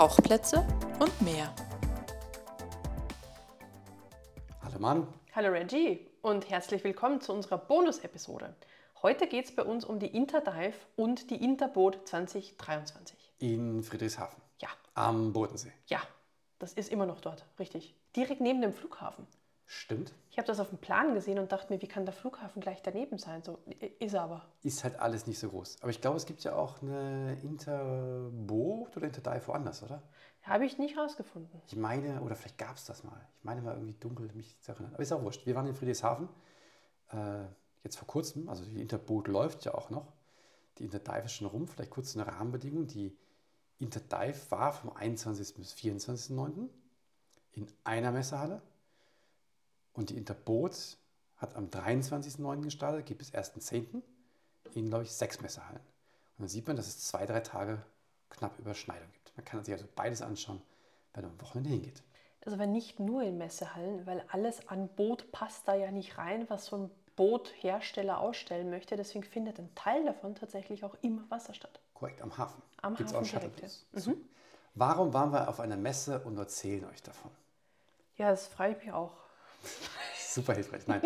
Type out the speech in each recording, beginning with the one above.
Tauchplätze und mehr. Hallo Manu. Hallo Reggie und herzlich willkommen zu unserer Bonus-Episode. Heute geht es bei uns um die Interdive und die Interboot 2023. In Friedrichshafen. Ja. Am Bodensee. Ja, das ist immer noch dort, richtig. Direkt neben dem Flughafen. Stimmt. Ich habe das auf dem Plan gesehen und dachte mir, wie kann der Flughafen gleich daneben sein? So ist er aber. Ist halt alles nicht so groß. Aber ich glaube, es gibt ja auch eine Interboot oder Interdive woanders, oder? Habe ich nicht rausgefunden. Ich meine, oder vielleicht gab es das mal. Ich meine mal irgendwie dunkel mich zu erinnern. Aber ist auch wurscht. Wir waren in Friedrichshafen. Äh, jetzt vor kurzem, also die Interboot läuft ja auch noch. Die Interdive ist schon rum. Vielleicht kurz eine Rahmenbedingung. Die Interdive war vom 21. bis 24.09. in einer Messehalle. Und die Interboot hat am 23.09. gestartet, geht bis 1.10. in, glaube ich, sechs Messehallen. Und dann sieht man, dass es zwei, drei Tage knapp Überschneidung gibt. Man kann sich also beides anschauen, wenn man am Wochenende hingeht. Also wenn nicht nur in Messehallen, weil alles an Boot passt da ja nicht rein, was so ein Boothersteller ausstellen möchte. Deswegen findet ein Teil davon tatsächlich auch im Wasser statt. Korrekt, am Hafen. Am Gibt's Hafen auch Shuttlebus. ja. So. Warum waren wir auf einer Messe und erzählen euch davon? Ja, das freue ich mich auch. Super hilfreich. Nein.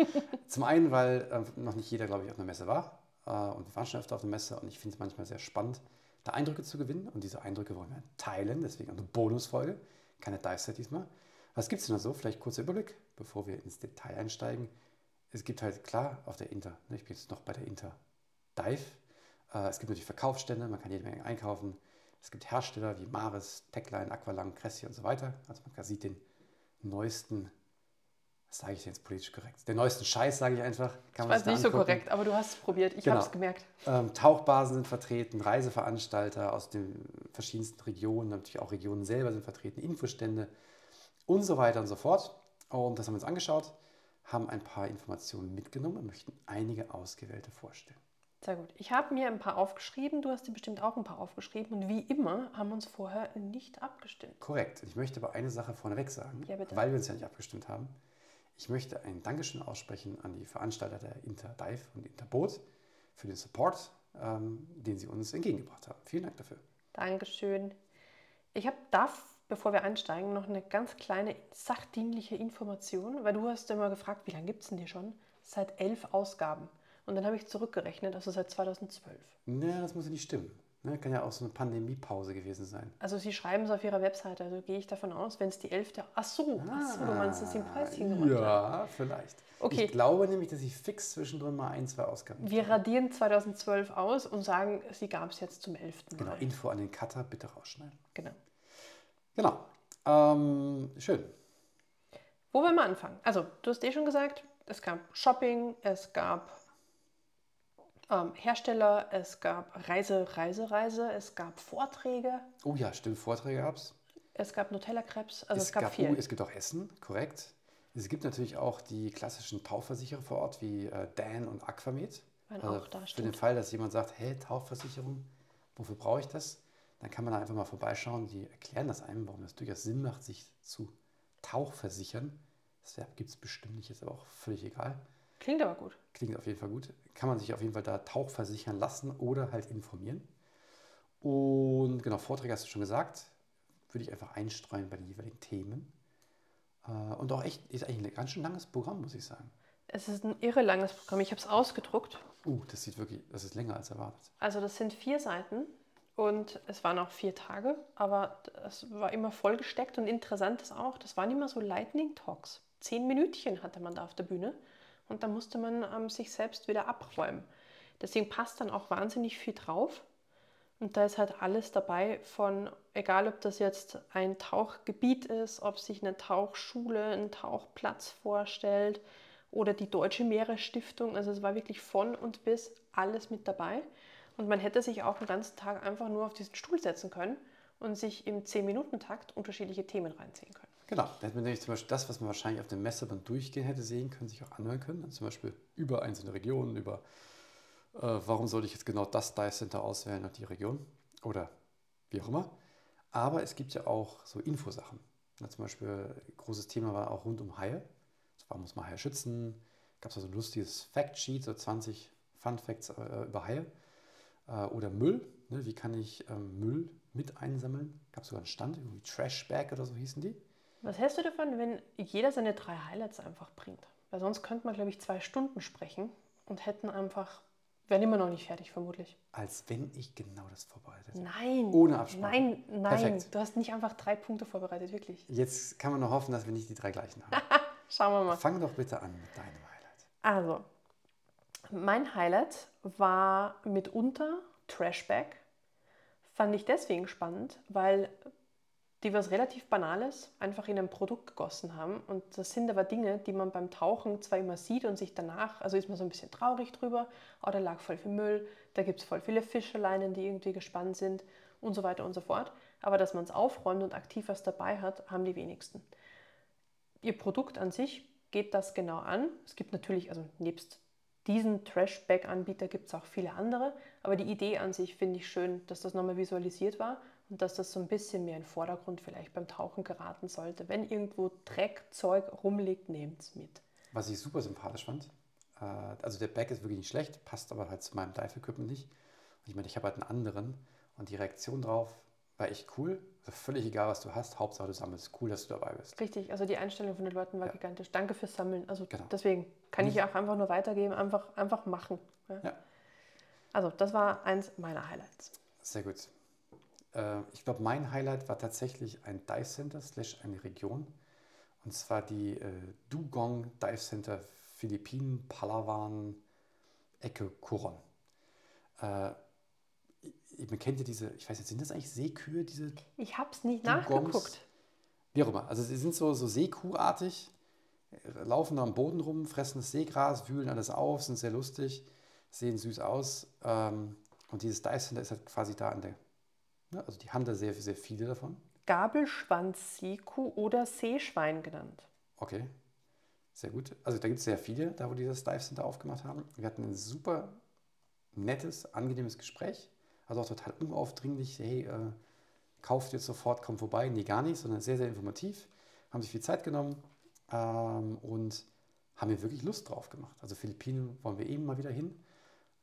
Zum einen, weil äh, noch nicht jeder, glaube ich, auf einer Messe war. Äh, und wir waren schon öfter auf einer Messe und ich finde es manchmal sehr spannend, da Eindrücke zu gewinnen. Und diese Eindrücke wollen wir teilen, deswegen eine Bonusfolge. Keine Dive-Set diesmal. Was gibt es denn da so? Vielleicht kurzer Überblick, bevor wir ins Detail einsteigen. Es gibt halt klar auf der Inter, ne, ich bin jetzt noch bei der Inter Dive. Äh, es gibt natürlich Verkaufsstände, man kann jede Menge einkaufen. Es gibt Hersteller wie Maris, Techline, Aqualang, Cressi und so weiter. Also man sieht den neuesten, sage ich jetzt politisch korrekt? Den neuesten Scheiß, sage ich einfach. Kann man sich da nicht so angucken. korrekt, aber du hast es probiert. Ich Genau. habe es gemerkt. Ähm, Tauchbasen sind vertreten, Reiseveranstalter aus den verschiedensten Regionen, natürlich auch Regionen selber sind vertreten, Infostände und so weiter und so fort. Und das haben wir uns angeschaut, haben ein paar Informationen mitgenommen und möchten einige ausgewählte vorstellen. Sehr gut. Ich habe mir ein paar aufgeschrieben, du hast dir bestimmt auch ein paar aufgeschrieben und wie immer haben wir uns vorher nicht abgestimmt. Korrekt. Ich möchte aber eine Sache vorneweg sagen, Ja, weil wir uns ja nicht abgestimmt haben. Ich möchte ein Dankeschön aussprechen an die Veranstalter der Interdive und Interboot für den Support, ähm, den sie uns entgegengebracht haben. Vielen Dank dafür. Dankeschön. Ich habe darf, bevor wir einsteigen, noch eine ganz kleine sachdienliche Information, weil du hast immer gefragt, wie lange gibt es denn die schon? Seit elf Ausgaben. Und dann habe ich zurückgerechnet, also seit 2012. Ne, das muss ja nicht stimmen. Ne, kann ja auch so eine Pandemiepause gewesen sein. Also sie schreiben es auf ihrer Webseite, also gehe ich davon aus, wenn es die elfte... Ach so, ach so, du meinst, dass sie ein Preischen gemacht haben. Ja, vielleicht. Okay. Ich glaube nämlich, dass ich fix zwischendrin mal ein, zwei Ausgaben. Wir radieren 2012 aus und sagen, sie gab es jetzt zum 11. Genau. Info an den Cutter, bitte rausschneiden. Genau. Genau. Ähm, schön. Wo wollen wir anfangen? Also, du hast eh schon gesagt, es gab Shopping, es gab ähm, Hersteller, es gab Reise, Reise, Reise, es gab Vorträge, Oh ja, stimmt, Vorträge gab es. es gab Nutella-Crepes, also es, gab, oh, viel. es gibt auch Essen, korrekt. Es gibt natürlich auch die klassischen Tauchversicherer vor Ort wie äh, Dan und Aquamed. Waren Also auch da, für stimmt. den Fall, dass jemand sagt, hey, Tauchversicherung, wofür brauche ich das? Dann kann man da einfach mal vorbeischauen. Die erklären das einem, warum das durchaus Sinn macht, sich zu tauchversichern. Das gibt es bestimmt nicht, ist aber auch völlig egal. Klingt aber gut. Klingt auf jeden Fall gut. Kann man sich auf jeden Fall da tauchversichern lassen oder halt informieren. Und genau, Vorträge hast du schon gesagt. Würde ich einfach einstreuen bei den jeweiligen Themen. Äh, Und auch echt, ist eigentlich ein ganz schön langes Programm, muss ich sagen. Es ist ein irre langes Programm. Ich habe es ausgedruckt. Uh, das sieht wirklich, das ist länger als erwartet. Also das sind vier Seiten und es waren auch vier Tage, aber es war immer vollgesteckt und interessant ist auch, das waren immer so Lightning Talks. Zehn Minütchen hatte man da auf der Bühne und da musste man ähm, sich selbst wieder abräumen. Deswegen passt dann auch wahnsinnig viel drauf. Und da ist halt alles dabei von, egal ob das jetzt ein Tauchgebiet ist, ob sich eine Tauchschule, ein Tauchplatz vorstellt oder die Deutsche Meeresstiftung. Also es war wirklich von und bis alles mit dabei. Und man hätte sich auch den ganzen Tag einfach nur auf diesen Stuhl setzen können und sich im 10-Minuten-Takt unterschiedliche Themen reinziehen können. Genau, da hätte man nämlich zum Beispiel das, was man wahrscheinlich auf dem Messeband durchgehen hätte sehen können, sich auch anhören können. Also zum Beispiel über einzelne Regionen, über äh, warum sollte ich jetzt genau das Dive Center auswählen und die Region oder wie auch immer. Aber es gibt ja auch so Infosachen. Ja, zum Beispiel ein großes Thema war auch rund um Haie. Also warum muss man Haie schützen? Gab es so ein lustiges Fact-Sheet, so 20 Fun Facts äh, über Haie. Äh, oder Müll. Ne? Wie kann ich ähm, Müll mit einsammeln. Gab es sogar einen Stand, irgendwie Trash Bag oder so hießen die. Was hältst du davon, wenn jeder seine drei Highlights einfach bringt? Weil sonst könnte man, glaube ich, zwei Stunden sprechen und hätten einfach, wären immer noch nicht fertig, vermutlich. Als wenn ich genau das vorbereitet hätte. Nein. Ohne Absprache. Nein, nein. Perfekt. Du hast nicht einfach drei Punkte vorbereitet, wirklich. Jetzt kann man nur hoffen, dass wir nicht die drei gleichen haben. Schauen wir mal. Fang doch bitte an mit deinem Highlight. Also, mein Highlight war mitunter Trashback. Fand ich deswegen spannend, weil die was relativ Banales einfach in ein Produkt gegossen haben. Und das sind aber Dinge, die man beim Tauchen zwar immer sieht und sich danach, also ist man so ein bisschen traurig drüber, oh, da lag voll viel Müll, da gibt es voll viele Fischeleinen, die irgendwie gespannt sind und so weiter und so fort. Aber dass man es aufräumt und aktiv was dabei hat, haben die wenigsten. Ihr Produkt an sich geht das genau an. Es gibt natürlich, also nebst diesen Trashback-Anbieter gibt es auch viele andere, aber die Idee an sich finde ich schön, dass das nochmal visualisiert war und dass das so ein bisschen mehr in den Vordergrund vielleicht beim Tauchen geraten sollte. Wenn irgendwo Dreck, Zeug rumliegt, nehmt es mit. Was ich super sympathisch fand, äh, also der Bag ist wirklich nicht schlecht, passt aber halt zu meinem Dive-Equipment nicht. Und ich meine, ich habe halt einen anderen und die Reaktion drauf war echt cool. Also völlig egal, was du hast, Hauptsache du sammelst. Cool, dass du dabei bist. Richtig, also die Einstellung von den Leuten war Ja. gigantisch. Danke fürs Sammeln. Also Genau. deswegen kann ich Nicht- auch einfach nur weitergeben, einfach, einfach machen. Ja. Ja. Also das war eins meiner Highlights. Sehr gut. Äh, ich glaube, mein Highlight war tatsächlich ein Dive Center slash eine Region. Und zwar die äh, Dugong Dive Center Philippinen, Palawan, Ecke Coron. Äh, ich- man kennt ja diese, ich weiß jetzt, sind das eigentlich Seekühe, diese Ich habe es nicht Dugongs? nachgeguckt. Wie auch immer. Also sie sind so, so Seekuhartig, äh, laufen da am Boden rum, fressen das Seegras, wühlen alles auf, sind sehr lustig, sehen süß aus. Ähm, und dieses Dive Center ist halt quasi da an der, also die haben da sehr, sehr viele davon. Gabelschwanz-Seekuh oder Seeschwein genannt. Okay, sehr gut. Also da gibt es sehr viele, da wo die das Dive Center aufgemacht haben. Wir hatten ein super nettes, angenehmes Gespräch. Also auch total unaufdringlich, hey, äh, kauft jetzt sofort, kommt vorbei. Nee, gar nicht, sondern sehr, sehr informativ. Haben sich viel Zeit genommen ähm, und haben mir wirklich Lust drauf gemacht. Also Philippinen wollen wir eben mal wieder hin.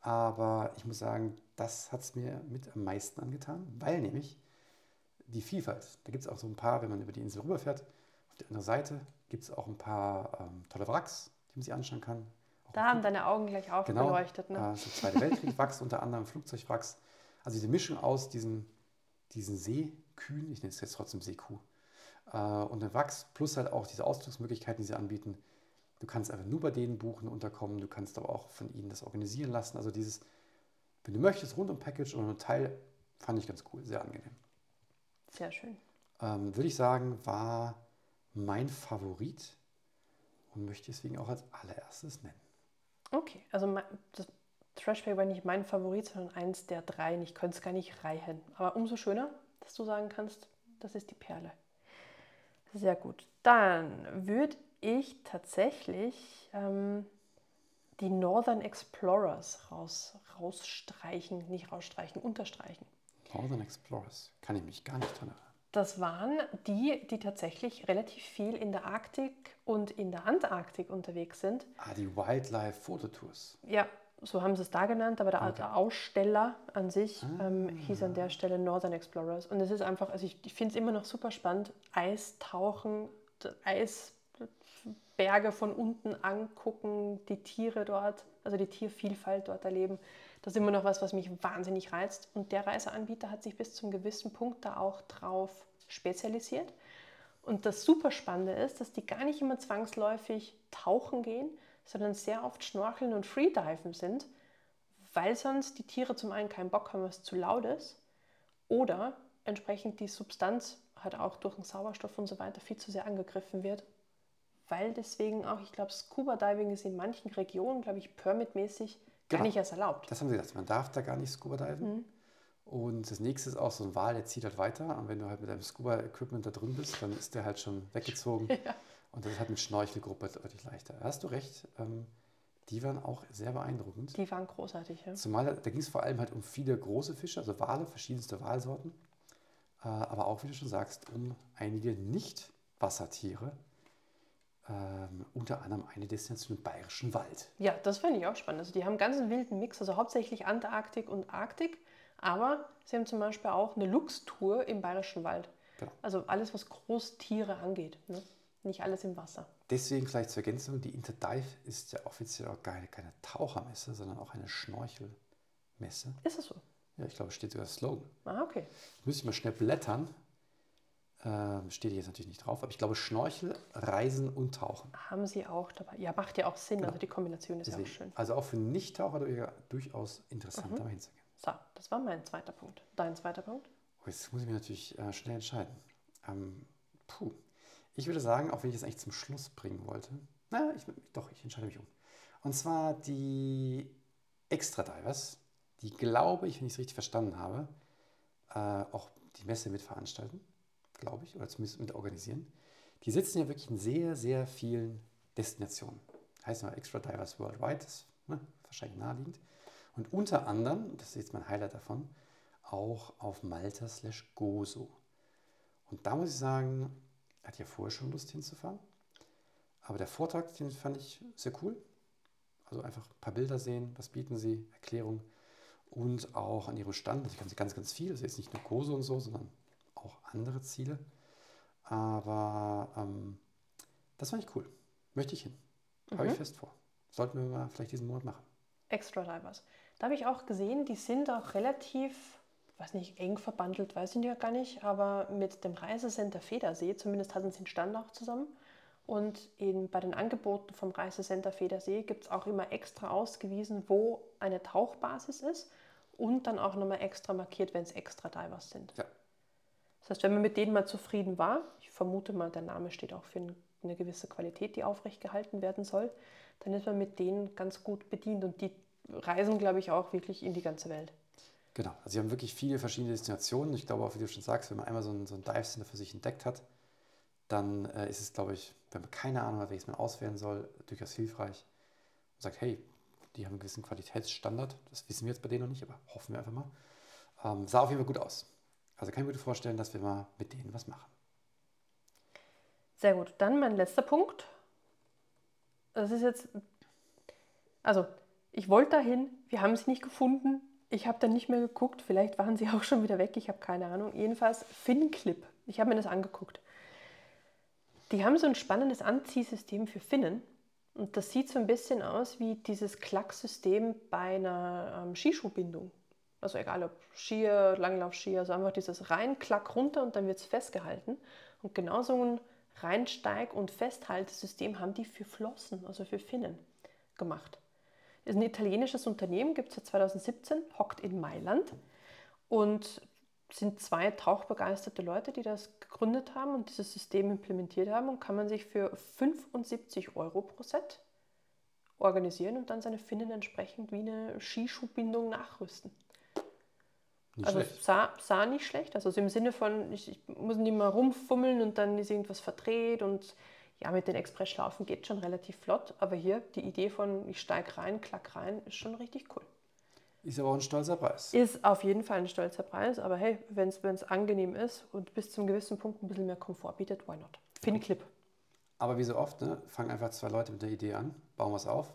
Aber ich muss sagen, das hat es mir mit am meisten angetan, weil nämlich die Vielfalt, da gibt es auch so ein paar, wenn man über die Insel rüberfährt, auf der anderen Seite gibt es auch ein paar ähm, tolle Wracks, die man sich anschauen kann. Auch Da haben deine Augen gleich auch Genau, beleuchtet. Ne? äh, so Zweite Weltkrieg-Wracks, unter anderem Flugzeugwracks. Also diese Mischung aus diesen, diesen Seekühen, ich nenne es jetzt trotzdem Seekuh, äh, und den Wachs, plus halt auch diese Ausdrucksmöglichkeiten, die sie anbieten. Du kannst einfach nur bei denen buchen, unterkommen, du kannst aber auch von ihnen das organisieren lassen. Also dieses, wenn du möchtest, rundum Package oder nur Teil, fand ich ganz cool, sehr angenehm. Sehr schön. Ähm, Würde ich sagen, war mein Favorit und möchte deswegen auch als allererstes nennen. Okay, also das Trashback war nicht mein Favorit, sondern eins der drei. Ich könnte es gar nicht reihen. Aber umso schöner, dass du sagen kannst, das ist die Perle. Sehr gut. Dann würde ich tatsächlich ähm, die Northern Explorers raus, rausstreichen, nicht rausstreichen, unterstreichen. Northern Explorers, kann ich mich gar nicht dran erinnern. Das waren die, die tatsächlich relativ viel in der Arktik und in der Antarktik unterwegs sind. Ah, die Wildlife Fototours. Ja, so haben sie es da genannt, aber der, Okay. der Aussteller an sich ähm, Ah. hieß an der Stelle Northern Explorers. Und es ist einfach, also ich, ich finde es immer noch super spannend, Eistauchen, d- Eisberge von unten angucken, die Tiere dort, also die Tiervielfalt dort erleben. Das ist immer noch was, was mich wahnsinnig reizt. Und der Reiseanbieter hat sich bis zum gewissen Punkt da auch drauf spezialisiert. Und das super Spannende ist, dass die gar nicht immer zwangsläufig tauchen gehen, sondern sehr oft schnorcheln und freediven sind, weil sonst die Tiere zum einen keinen Bock haben, was zu laut ist, oder entsprechend die Substanz halt auch durch den Sauerstoff und so weiter viel zu sehr angegriffen wird, weil deswegen auch, ich glaube, Scuba Diving ist in manchen Regionen, glaube ich, permitmäßig gar Genau. nicht erst erlaubt. Das haben sie gesagt, man darf da gar nicht Scuba diven. Mhm. Und das nächste ist auch so ein Wal, der zieht halt weiter. Und wenn du halt mit deinem Scuba-Equipment da drin bist, dann ist der halt schon weggezogen. Ja. Und das ist halt mit Schnorchelgruppe deutlich leichter. Da hast du recht. Ähm, die waren auch sehr beeindruckend. Die waren großartig, ja. Zumal da ging es vor allem halt um viele große Fische, also Wale, verschiedenste Walsorten. Äh, aber auch, wie du schon sagst, um einige Nicht-Wassertiere. Ähm, unter anderem eine Destination im Bayerischen Wald. Ja, das fand ich auch spannend. Also die haben ganz einen wilden Mix, also hauptsächlich Antarktik und Arktik, Aber sie haben zum Beispiel auch eine Lux-Tour im Bayerischen Wald. Genau. Also alles, was Großtiere angeht. Ne? Nicht alles im Wasser. Deswegen vielleicht zur Ergänzung, die Interdive ist ja offiziell auch keine, keine Tauchermesse, sondern auch eine Schnorchelmesse. Ist es so? Ja, ich glaube, es steht sogar das Slogan. Ah, okay. Müsste ich mal schnell blättern. Ähm, steht jetzt natürlich nicht drauf, aber ich glaube Schnorchel, Reisen und Tauchen. Haben sie auch dabei. Ja, macht ja auch Sinn. Genau. Also die Kombination ist Deswegen, ja auch schön. Also auch für Nichttaucher du- durchaus interessant, da mal hinzugehen. So, das war mein zweiter Punkt. Dein zweiter Punkt? Oh, jetzt muss ich mich natürlich äh, schnell entscheiden. Ähm, puh. Ich würde sagen, auch wenn ich es eigentlich zum Schluss bringen wollte, na, ich, doch, ich entscheide mich um. Und zwar die Extra Divers, die glaube ich, wenn ich es richtig verstanden habe, äh, auch die Messe mit veranstalten, glaube ich, oder zumindest mit organisieren. Die sitzen ja wirklich in sehr, sehr vielen Destinationen. Heißt mal Extra Divers Worldwide, das ist ne, wahrscheinlich naheliegend. Und unter anderem, das ist jetzt mein Highlight davon, auch auf Malta slash Gozo. Und da muss ich sagen, hatte ja vorher schon Lust hinzufahren. Aber der Vortrag, den fand ich sehr cool. Also einfach ein paar Bilder sehen, was bieten sie, Erklärung. Und auch an ihrem Stand, ich kann sie ganz, ganz viel. Das ist jetzt nicht nur Gozo und so, sondern auch andere Ziele. Aber ähm, das fand ich cool. Möchte ich hin. Habe ich fest vor. Sollten wir mal vielleicht diesen Monat machen. Extra Divers. Da habe ich auch gesehen, die sind auch relativ, weiß nicht, eng verbandelt, weiß ich ja gar nicht, aber mit dem Reisecenter Federsee, zumindest hatten sie einen Stand auch zusammen. Und in, bei den Angeboten vom Reisecenter Federsee gibt es auch immer extra ausgewiesen, wo eine Tauchbasis ist und dann auch nochmal extra markiert, wenn es extra Divers sind. Ja. Das heißt, wenn man mit denen mal zufrieden war, ich vermute mal, der Name steht auch für ein- eine gewisse Qualität, die aufrecht gehalten werden soll, dann ist man mit denen ganz gut bedient und die reisen, glaube ich, auch wirklich in die ganze Welt. Genau, also sie haben wirklich viele verschiedene Destinationen. Ich glaube auch, wie du schon sagst, wenn man einmal so ein, so ein Dive Center für sich entdeckt hat, dann äh, ist es, glaube ich, wenn man keine Ahnung hat, welches man auswählen soll, durchaus hilfreich. Und sagt, hey, die haben einen gewissen Qualitätsstandard. Das wissen wir jetzt bei denen noch nicht, aber hoffen wir einfach mal. Ähm, sah auf jeden Fall gut aus. Also kann ich mir gut vorstellen, dass wir mal mit denen was machen. Sehr gut. Dann mein letzter Punkt. Das ist jetzt, also ich wollte dahin, wir haben sie nicht gefunden. Ich habe dann nicht mehr geguckt, vielleicht waren sie auch schon wieder weg, ich habe keine Ahnung. Jedenfalls FinClip. Ich habe mir das angeguckt. Die haben so ein spannendes Anziehsystem für Finnen. Und das sieht so ein bisschen aus wie dieses Klacksystem bei einer ähm, Skischuhbindung. Also egal ob Skier, Langlaufskier, also einfach dieses rein Klack runter und dann wird es festgehalten. Und genau so ein Reinsteig- und Festhaltesystem haben die für Flossen, also für Finnen, gemacht. Ist ein italienisches Unternehmen, gibt es seit 2017, hockt in Mailand und sind zwei tauchbegeisterte Leute, die das gegründet haben und dieses System implementiert haben und kann man sich für 75 Euro pro Set organisieren und dann seine Finnen entsprechend wie eine Skischuhbindung nachrüsten. Nicht Also schlecht. sah, sah nicht schlecht. Also so im Sinne von, ich, ich muss nicht mal rumfummeln und dann ist irgendwas verdreht und ja, mit den Expressschlaufen geht schon relativ flott. Aber hier die Idee von, ich steige rein, klack rein, ist schon richtig cool. Ist aber auch ein stolzer Preis. Ist auf jeden Fall ein stolzer Preis, aber hey, wenn es angenehm ist und bis zum gewissen Punkt ein bisschen mehr Komfort bietet, why not? FinClip. Aber wie so oft, ne, fangen einfach zwei Leute mit der Idee an, bauen was auf.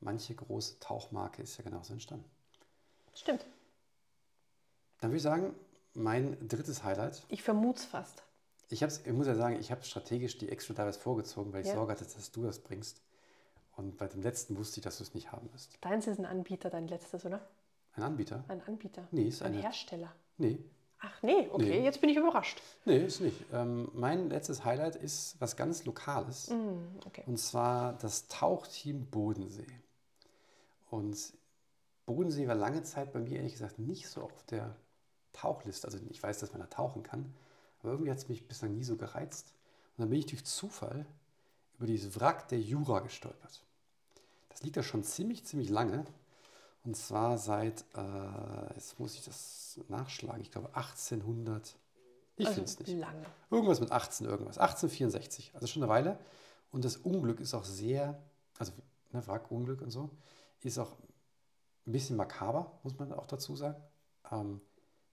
Manche große Tauchmarke ist ja genauso entstanden. Stimmt. Dann würde ich sagen, mein drittes Highlight. Ich vermute es fast. Ich, hab's, ich muss ja sagen, ich habe strategisch die Extra Divers vorgezogen, weil ich Ja. Sorge hatte, dass du das bringst. Und bei dem letzten wusste ich, dass du es nicht haben wirst. Deins ist ein Anbieter, dein letztes, oder? Ein Anbieter? Ein Anbieter. Nee, ist ein eine- Hersteller. Nee, Ach nee, okay, Nee. jetzt bin ich überrascht. nee, ist nicht. Ähm, mein letztes Highlight ist was ganz Lokales. Mm, okay. Und zwar das Tauchteam Bodensee. Und Bodensee war lange Zeit bei mir ehrlich gesagt nicht so auf der Tauchliste. Also ich weiß, dass man da tauchen kann, aber irgendwie hat es mich bislang nie so gereizt. Und dann bin ich durch Zufall über dieses Wrack der Jura gestolpert. Das liegt da schon ziemlich, ziemlich lange. Und zwar seit, äh, jetzt muss ich das nachschlagen, ich glaube 1800. Ich also finde es nicht. lange. Irgendwas mit 18 irgendwas. 1864. Also schon eine Weile. Und das Unglück ist auch sehr, also ne, Wrackunglück und so, ist auch ein bisschen makaber, muss man auch dazu sagen. Ähm,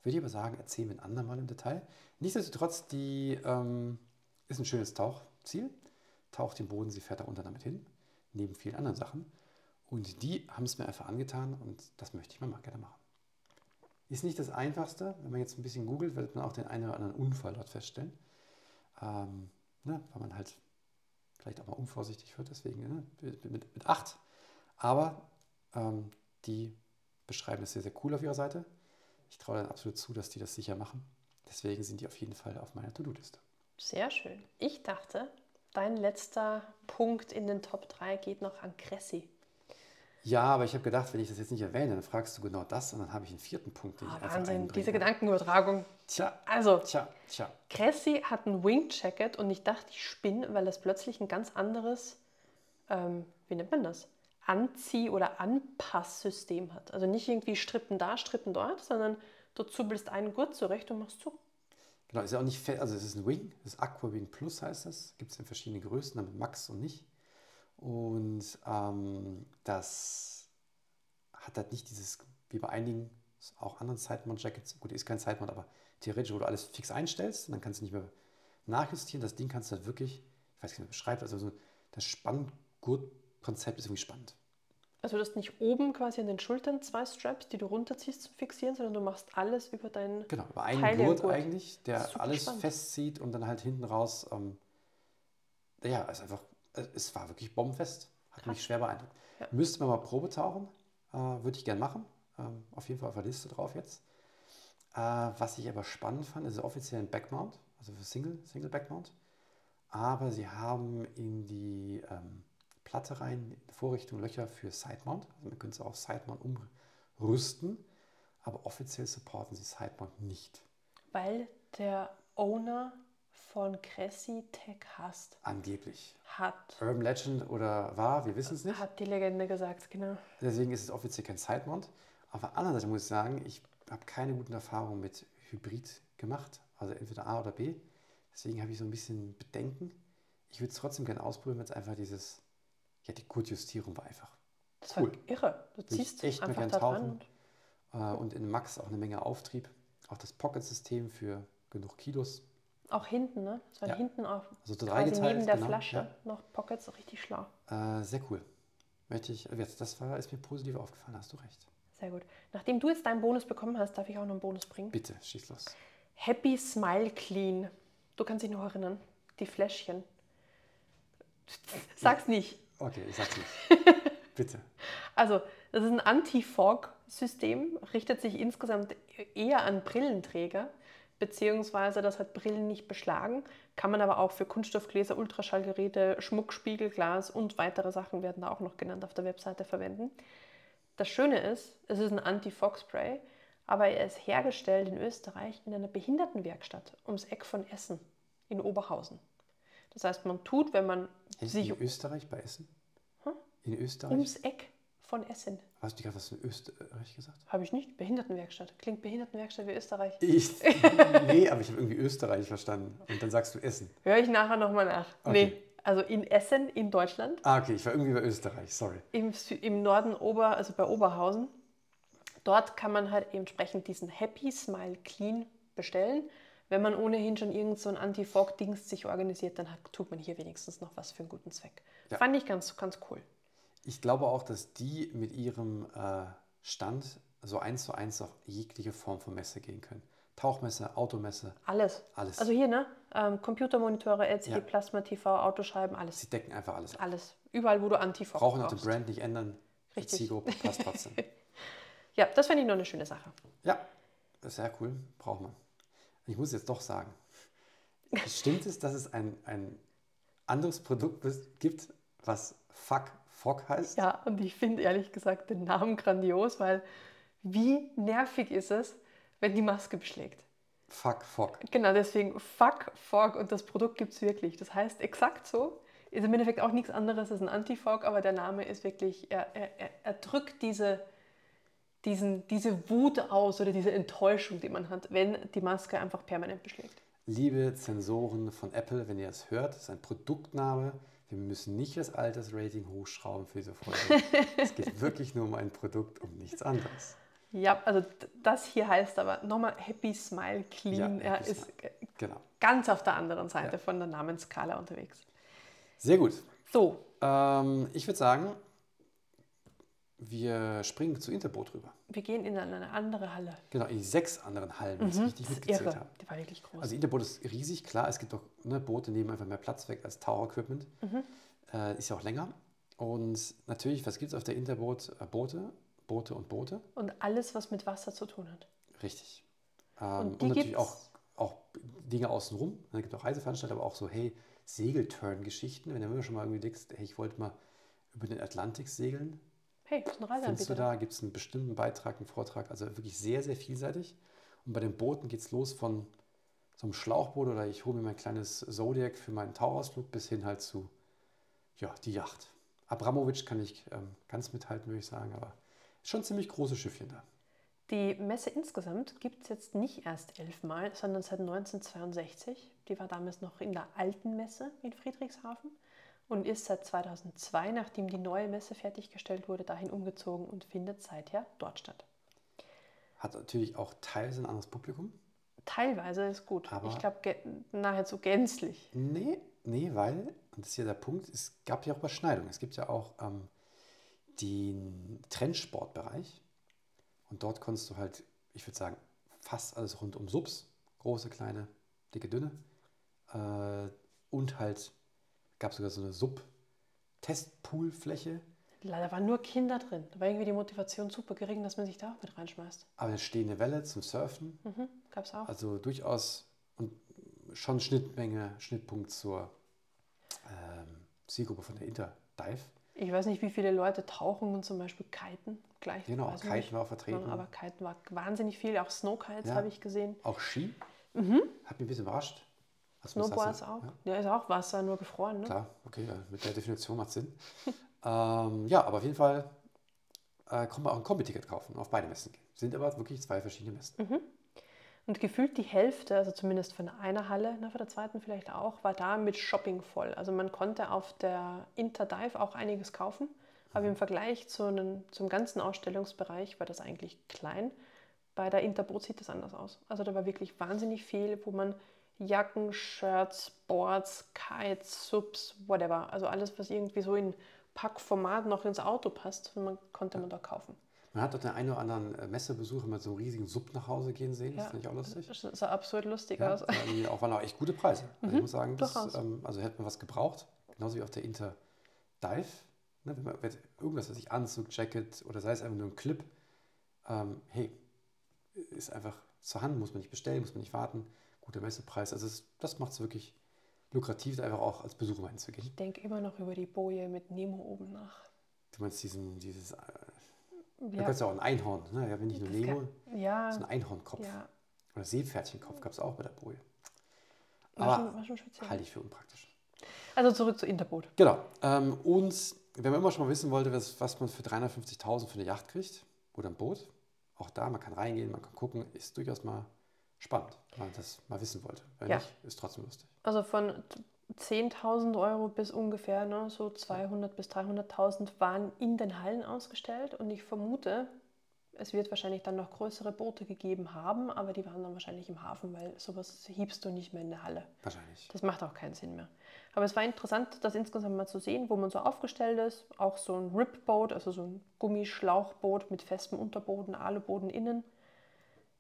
würde ich aber sagen, erzählen wir ein andermal im Detail. Nichtsdestotrotz, die ähm, ist ein schönes Tauchziel. Taucht den Bodensee, fährt da unter damit hin, neben vielen anderen Sachen. Und die haben es mir einfach angetan und das möchte ich mal gerne machen. Ist nicht das Einfachste. Wenn man jetzt ein bisschen googelt, wird man auch den einen oder anderen Unfall dort feststellen. Ähm, ne, weil man halt vielleicht auch mal unvorsichtig wird, deswegen ne, mit, mit, 8. Aber ähm, die beschreiben das sehr, sehr cool auf ihrer Seite. Ich traue dann absolut zu, dass die das sicher machen. Deswegen sind die auf jeden Fall auf meiner To-Do-Liste. Sehr schön. Ich dachte, dein letzter Punkt in den Top 3 geht noch an Cressi. Ja, aber ich habe gedacht, wenn ich das jetzt nicht erwähne, dann fragst du genau das und dann habe ich einen vierten Punkt, den Ah, ich einfach Wahnsinn, einbringe. diese Gedankenübertragung. Tja, Also, tja, tja. Cressy hat ein Wing Jacket und ich dachte, ich spinne, weil das plötzlich ein ganz anderes, ähm, wie nennt man das? Anzieh- oder Anpasssystem hat. Also nicht irgendwie Strippen da, Strippen dort, sondern du zuppelst einen Gurt zurecht und machst zu. Genau, ist ja auch nicht fest, also es ist ein Wing, das ist Aqua Wing Plus heißt das. Gibt es in verschiedenen Größen, damit Max und nicht. Und ähm, das hat halt nicht dieses, wie bei einigen, auch anderen Sidemount-Jackets, gut, ist kein Sidemount, aber theoretisch, wo du alles fix einstellst und dann kannst du nicht mehr nachjustieren. Das Ding kannst du halt wirklich, ich weiß nicht, wie man beschreibt, also so das Spanngurt-Konzept ist irgendwie spannend. Also du hast nicht oben quasi an den Schultern zwei Straps, die du runterziehst zum Fixieren, sondern du machst alles über deinen... Genau, über einen Teil Gurt Gurt. eigentlich, der alles spannend. festzieht und dann halt hinten raus, ähm, ja, es ist einfach, äh, es war wirklich bombenfest. Hat mich Krass. schwer beeindruckt. Ja. Müsste man mal Probe tauchen, äh, würde ich gern machen. Ähm, auf jeden Fall auf der Liste drauf jetzt. Äh, was ich aber spannend fand, ist offiziell ein Backmount, also für Single, Single Backmount. Aber sie haben in die ähm, Platte rein, in Vorrichtung Löcher für Sidemount. Also man könnte es auch auf Sidemount umrüsten. Aber offiziell supporten sie Sidemount nicht. Weil der Owner von Cressy Tech hasst, Angeblich. hat, Urban Legend oder war, wir wissen es nicht. hat die Legende gesagt, genau. Deswegen ist es offiziell kein Sidemount. Auf der anderen Seite muss ich sagen, ich habe keine guten Erfahrungen mit Hybrid gemacht. Also entweder A oder B. Deswegen habe ich so ein bisschen Bedenken. Ich würde es trotzdem gerne ausprobieren, wenn es einfach dieses, ja, die Gurtjustierung war einfach. Das Cool. war irre. Du ziehst echt einfach dran. tauchen. und- Äh, und in Max auch eine Menge Auftrieb. Auch das Pocket-System für genug Kilos. Auch hinten, ne? Es waren Ja. hinten auch Also quasi neben der genau, Flasche noch Pockets, richtig schlau. Ja. Äh, sehr cool. Möchte ich, jetzt, das war, ist mir positiv aufgefallen, hast du recht. Sehr gut. Nachdem du jetzt deinen Bonus bekommen hast, darf ich auch noch einen Bonus bringen. Bitte, schieß los. Happy Smile Clean. Du kannst dich noch erinnern. Die Fläschchen. Sag's nicht. Okay, ich sag's nicht. Bitte. Also, das ist ein Anti-Fog-System, richtet sich insgesamt eher an Brillenträger, beziehungsweise das hat Brillen nicht beschlagen, kann man aber auch für Kunststoffgläser, Ultraschallgeräte, Schmuckspiegel, Glas und weitere Sachen werden da auch noch genannt auf der Webseite verwenden. Das Schöne ist, es ist ein Anti-Fog-Spray, aber er ist hergestellt in Österreich in einer Behindertenwerkstatt ums Eck von Essen in Oberhausen. Das heißt, man tut, wenn man Ist sich in Österreich bei Essen? Hm? In Österreich? ums Eck von Essen Hast du gerade was in Österreich gesagt? Habe ich nicht. Behindertenwerkstatt. Klingt Behindertenwerkstatt wie Österreich. Ich, nee, aber ich habe irgendwie Österreich verstanden. Und dann sagst du Essen. Höre ich nachher nochmal nach. Okay. Nee, also in Essen in Deutschland, Ah, okay, ich war irgendwie bei Österreich, sorry. im, Sü- im Norden Ober, also bei Oberhausen. Dort kann man halt entsprechend diesen Happy Smile Clean bestellen. Wenn man ohnehin schon irgend so ein Anti-Fog-Dings sich organisiert, dann hat, tut man hier wenigstens noch was für einen guten Zweck. Ja. Fand ich ganz, ganz cool. Ich glaube auch, dass die mit ihrem äh, Stand so eins zu eins auf jegliche Form von Messe gehen können. Tauchmesse, Automesse, Alles. alles. Also hier, ne? Ähm, Computermonitore, LCD, Ja. Plasma, TV, Autoscheiben, alles. Sie decken einfach alles ab. Alles. Überall, wo du Anti-Fog Brauchen auch den. Brand nicht ändern. Richtig. Zielgruppe passt trotzdem. Ja, das fand ich noch eine schöne Sache. Ja, sehr cool. Braucht man. Ich muss jetzt doch sagen, stimmt es, dass es ein, ein anderes Produkt gibt, was Fuck Fog heißt? Ja, und ich finde ehrlich gesagt den Namen grandios, weil wie nervig ist es, wenn die Maske beschlägt. Fuck Fog. Genau, deswegen Fuck Fog und das Produkt gibt es wirklich. Das heißt exakt so. Ist im Endeffekt auch nichts anderes als ein Anti-Fog, aber der Name ist wirklich, er, er, er drückt diese, diesen, diese Wut aus oder diese Enttäuschung, die man hat, wenn die Maske einfach permanent beschlägt. Liebe Zensoren von Apple, wenn ihr das hört, ist ein Produktname. Wir müssen nicht das Altersrating hochschrauben für diese Folge. es geht wirklich nur um ein Produkt, um nichts anderes. Ja, also das hier heißt aber nochmal Happy Smile Clean. Ja, er ist Smile. Genau. ganz auf der anderen Seite Ja. von der Namensskala unterwegs. Sehr gut. So, Ähm, ich würde sagen, wir springen zu Interboot rüber. Wir gehen in eine andere Halle. Genau, in die sechs anderen Hallen, wenn ich es Mhm, richtig das ist mitgezählt irre. habe. Die war wirklich groß. Also Interboot ist riesig, klar, es gibt auch ne, Boote, nehmen einfach mehr Platz weg als Tower-Equipment. Mhm. Äh, ist ja auch länger. Und natürlich, was gibt es auf der Interboot? Äh, Boote, Boote und Boote. und alles, was mit Wasser zu tun hat. Richtig. Ähm, Und und, natürlich auch, auch Dinge außenrum. Es gibt auch Reiseveranstalter, aber auch so, hey, Segelturn-Geschichten. Wenn du immer schon mal irgendwie denkst, hey, ich wollte mal über den Atlantik segeln, Hey, ist ein findest du Reiseanbieter. da, gibt es einen bestimmten Beitrag, einen Vortrag. Also wirklich sehr, sehr vielseitig. Und bei den Booten geht es los von so einem Schlauchboot oder ich hole mir mein kleines Zodiac für meinen Tauchausflug bis hin halt zu, ja, die Yacht. Abramowitsch kann ich ähm, ganz mithalten, würde ich sagen, aber schon ziemlich große Schiffchen da. Die Messe insgesamt gibt es jetzt nicht erst elfmal, sondern seit 1962. Die war damals noch in der alten Messe in Friedrichshafen und ist seit 2002, nachdem die neue Messe fertiggestellt wurde, dahin umgezogen und findet seither dort statt. Hat natürlich auch teils ein anderes Publikum. Teilweise ist gut. Aber- ich glaube, nahezu gänzlich. Nee, nee, weil, und das ist ja der Punkt, es gab ja auch Überschneidungen. Es gibt ja auch ähm, den Trendsportbereich und dort konntest du halt, ich würde sagen, fast alles rund um Subs, große, kleine, dicke, dünne äh, und halt gab es sogar so eine Sub-Testpoolfläche, Leider waren nur Kinder drin. Da war irgendwie die Motivation super gering, dass man sich da auch mit reinschmeißt. aber eine stehende Welle zum Surfen, Mhm, Gab es auch. also durchaus und schon Schnittmenge, Schnittpunkt zur ähm, Zielgruppe von der Interdive. Ich weiß nicht, wie viele Leute tauchen und zum Beispiel kiten gleich. Genau, Kiten nicht. war auch vertreten. Aber Kiten war wahnsinnig viel, auch Snowkites Ja. habe ich gesehen. Auch Ski. Hat mich ein bisschen überrascht. Mhm. Snowboards auch. Ja, Ja. ist auch Wasser, nur gefroren. Ne? klar, okay, ja, mit der Definition macht Sinn. ähm, ja, aber auf jeden Fall äh, kann man auch ein Kombi-Ticket kaufen und auf beide Messen gehen. Sind aber wirklich zwei verschiedene Messen. Und gefühlt die Hälfte, also zumindest von einer Halle, ne, von der zweiten vielleicht auch, war da mit Shopping voll. Also man konnte auf der Interdive auch einiges kaufen, aber im Vergleich zu einem, zum ganzen Ausstellungsbereich war das eigentlich klein. Bei der Interboot sieht das anders aus. Also da war wirklich wahnsinnig viel, wo man Jacken, Shirts, Boards, Kites, Subs, whatever. Also alles, was irgendwie so in Packformat noch ins Auto passt, man, konnte man da kaufen. Man hat dort den einen oder anderen äh, Messebesucher mit so einem riesigen Sub nach Hause gehen sehen. Das Ja. fand ich auch lustig. Das sah absurd lustig Ja, aus. das auch, waren auch echt gute Preise. Also ich muss sagen, das, ähm, also hätte man was gebraucht. Genauso wie auf der Inter Dive. Ne, wenn man wenn irgendwas, was ich Anzug, Jacket oder sei es einfach nur ein Clip, ähm, hey, ist einfach zur Hand, muss man nicht bestellen, muss man nicht warten. Guter Messepreis. Also es, das macht es wirklich lukrativ, da einfach auch als Besucher mal hinzugehen. Ich denke immer noch über die Boje mit Nemo oben nach. Du meinst diesen, dieses, äh, Ja, gab es ja auch ein Einhorn, ne? ja, wenn nicht nur Das Nemo, kann- ja, so ein Einhornkopf. ja. Oder Seepferdchenkopf gab es auch bei der Boje. War, Aber schon, war schon speziell. halte ich für unpraktisch. Also zurück zu Interboot. Genau. Ähm, und wenn man immer schon mal wissen wollte, was, was man für 350.000 für eine Yacht kriegt oder ein Boot, auch da, man kann reingehen, man kann gucken, ist durchaus mal spannend, wenn man das mal wissen wollte. Wenn Ja. nicht, ist trotzdem lustig. Also von t- 10.000 Euro bis ungefähr ne, so 200 bis 300.000 waren in den Hallen ausgestellt und ich vermute, es wird wahrscheinlich dann noch größere Boote gegeben haben, aber die waren dann wahrscheinlich im Hafen, weil sowas hiebst du nicht mehr in der Halle. Wahrscheinlich. Das macht auch keinen Sinn mehr. Aber es war interessant, das insgesamt mal zu sehen, wo man so aufgestellt ist. Auch so ein Ripboat, also so ein Gummischlauchboot mit festem Unterboden, Aluboden innen.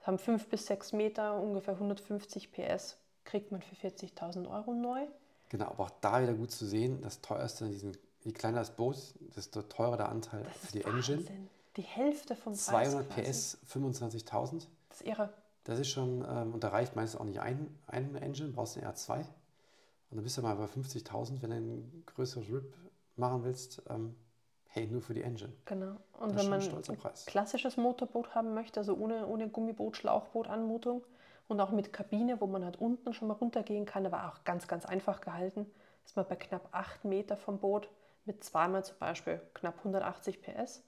Haben 5 bis 6 Meter, ungefähr 150 PS, kriegt man für 40.000 Euro neu. Genau, aber auch da wieder gut zu sehen, das teuerste in diesem, je kleiner das Boot, desto teurer der Anteil Das für die Engine. Wahnsinn. Die Hälfte vom Preis 200 quasi. PS, 25.000. Das ist irre. Das ist schon, ähm, und da reicht meistens auch nicht ein, ein Engine, brauchst du eher zwei. Und dann bist du mal bei 50.000, wenn du ein größeres RIP machen willst. Ähm, hey, nur für die Engine. Genau. Das Und ist wenn man ein ein klassisches Motorboot haben möchte, also ohne, ohne Gummiboot, Schlauchboot, Anmutung und auch mit Kabine, wo man halt unten schon mal runtergehen kann, aber auch ganz, ganz einfach gehalten, ist man bei knapp 8 Meter vom Boot mit zweimal zum Beispiel knapp 180 PS,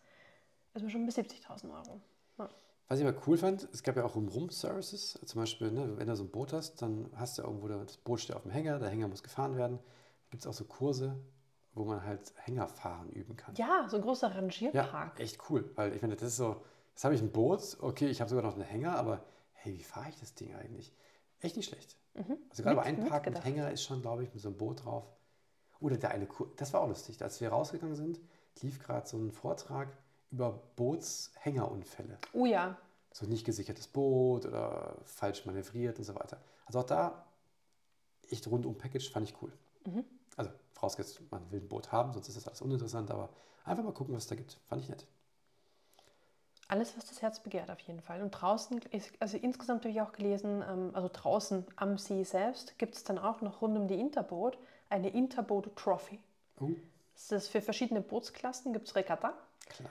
ist man schon bei 70.000 Euro. Ja. Was ich aber cool fand, es gab ja auch Rum-Rum-Services. Zum Beispiel, ne, wenn du so ein Boot hast, dann hast du irgendwo, das Boot steht auf dem Hänger, der Hänger muss gefahren werden. Da gibt es auch so Kurse, wo man halt Hängerfahren üben kann. Ja, so ein großer Ja, Rangierpark. echt cool. Weil ich meine, das ist so, jetzt habe ich ein Boot, okay, ich habe sogar noch einen Hänger, aber hey, wie fahre ich das Ding eigentlich? Echt nicht schlecht. Also gerade bei Einpark mit. Hänger ist schon, glaube ich, mit so einem Boot drauf. Oder der eine Kur das war auch lustig. Als wir rausgegangen sind, lief gerade so ein Vortrag über Bootshängerunfälle. Oh ja, So nicht gesichertes Boot oder falsch manövriert und so weiter. Also auch da echt rundum Package fand ich cool. Also vorausgesetzt, man will ein Boot haben, sonst ist das alles uninteressant, aber einfach mal gucken, was es da gibt. Fand ich nett. alles, was das Herz begehrt auf jeden Fall. Und draußen, ist, also insgesamt habe ich auch gelesen, ähm, also draußen am See selbst gibt es dann auch noch rund um die Interboot eine Interboot Trophy. Oh, Das ist für verschiedene Bootsklassen gibt es Regatta klar.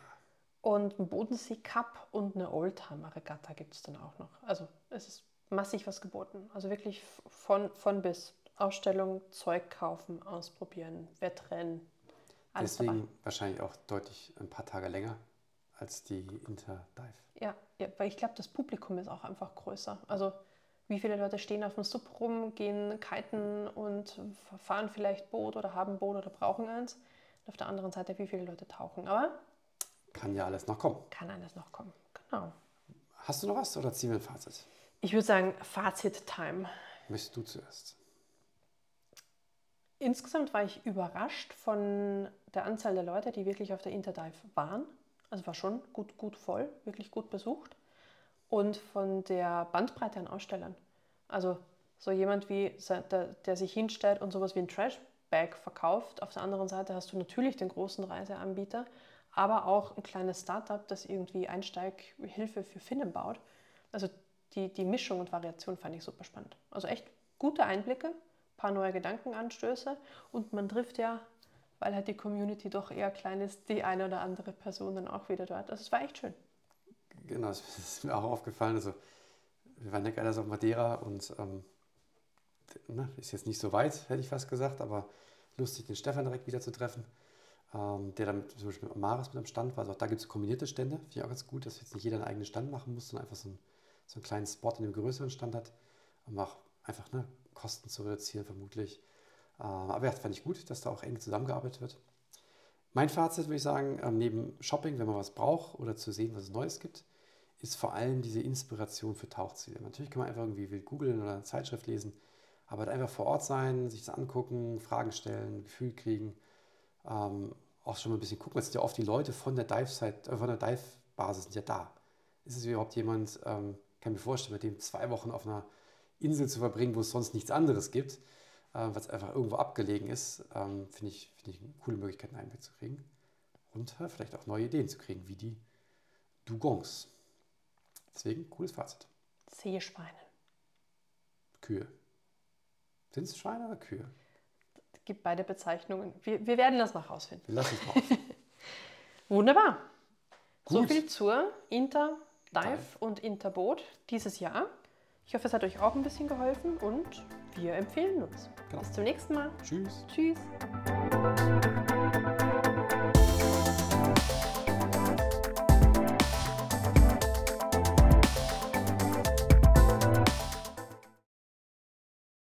und einen Bodensee Cup und eine Oldtimer Regatta gibt es dann auch noch. Also es ist massig was geboten. Also wirklich von, von bis. Ausstellung, Zeug kaufen, ausprobieren, Wettrennen, alles Deswegen dabei. wahrscheinlich auch deutlich ein paar Tage länger als die Interdive. Ja, ja, weil ich glaube, das Publikum ist auch einfach größer. Also wie viele Leute stehen auf dem Sub rum, gehen kiten und fahren vielleicht Boot oder haben Boot oder brauchen eins. Und auf der anderen Seite, wie viele Leute tauchen. Aber Kann ja alles noch kommen. kann alles noch kommen. Genau. Hast du noch was oder ziehen wir ein Fazit? Ich würde sagen, Fazit-Time. Möchtest du zuerst? Insgesamt war ich überrascht von der Anzahl der Leute, die wirklich auf der Interdive waren. Also war schon gut, gut voll, wirklich gut besucht. Und von der Bandbreite an Ausstellern. Also so jemand wie der, der sich hinstellt und sowas wie ein Trash-Bag verkauft. Auf der anderen Seite hast du natürlich den großen Reiseanbieter, aber auch ein kleines Startup, das irgendwie Einsteighilfe für Finnen baut. Also die, die Mischung und Variation fand ich super spannend. Also echt gute Einblicke, paar neue Gedankenanstöße und man trifft ja, weil halt die Community doch eher klein ist, die eine oder andere Person dann auch wieder dort. Also es war echt schön. Genau, das ist mir auch aufgefallen. Also, wir waren ja gerade auf Madeira und ähm, ne, ist jetzt nicht so weit, hätte ich fast gesagt, aber lustig, den Stefan direkt wieder zu treffen, ähm, der dann zum Beispiel mit Amaris mit am Stand war. Also auch da gibt es kombinierte Stände. Finde ich auch ganz gut, dass jetzt nicht jeder einen eigenen Stand machen muss, sondern einfach so, ein, so einen kleinen Spot in dem größeren Stand hat, um auch einfach ne, Kosten zu reduzieren, vermutlich. Ähm, aber ja, fand ich gut, dass da auch eng zusammengearbeitet wird. Mein Fazit würde ich sagen, ähm, neben Shopping, wenn man was braucht oder zu sehen, was es Neues gibt, ist vor allem diese Inspiration für Tauchziele. Natürlich kann man einfach irgendwie wild googeln oder eine Zeitschrift lesen, aber halt einfach vor Ort sein, sich das angucken, Fragen stellen, Gefühl kriegen, ähm, auch schon mal ein bisschen gucken. Es sind ja oft die Leute von der äh, von der Dive-Basis sind ja da. Ist es überhaupt jemand, ähm, kann mir vorstellen, mit dem zwei Wochen auf einer Insel zu verbringen, wo es sonst nichts anderes gibt, äh, es einfach irgendwo abgelegen ist, ähm, finde ich, finde ich eine coole Möglichkeit, einen Einblick zu kriegen. Und äh, vielleicht auch neue Ideen zu kriegen, wie die Dugongs. Deswegen, cooles Fazit. Seeschweine. Kühe. Sind es Schweine oder Kühe? Es gibt beide Bezeichnungen. Wir, wir werden das noch rausfinden. Wir lassen es drauf. Wunderbar. So Gut. viel zur Inter, Dive Dive. und Interboot dieses Jahr. Ich hoffe, es hat euch auch ein bisschen geholfen und wir empfehlen uns. Genau. Bis zum nächsten Mal. Tschüss. Tschüss.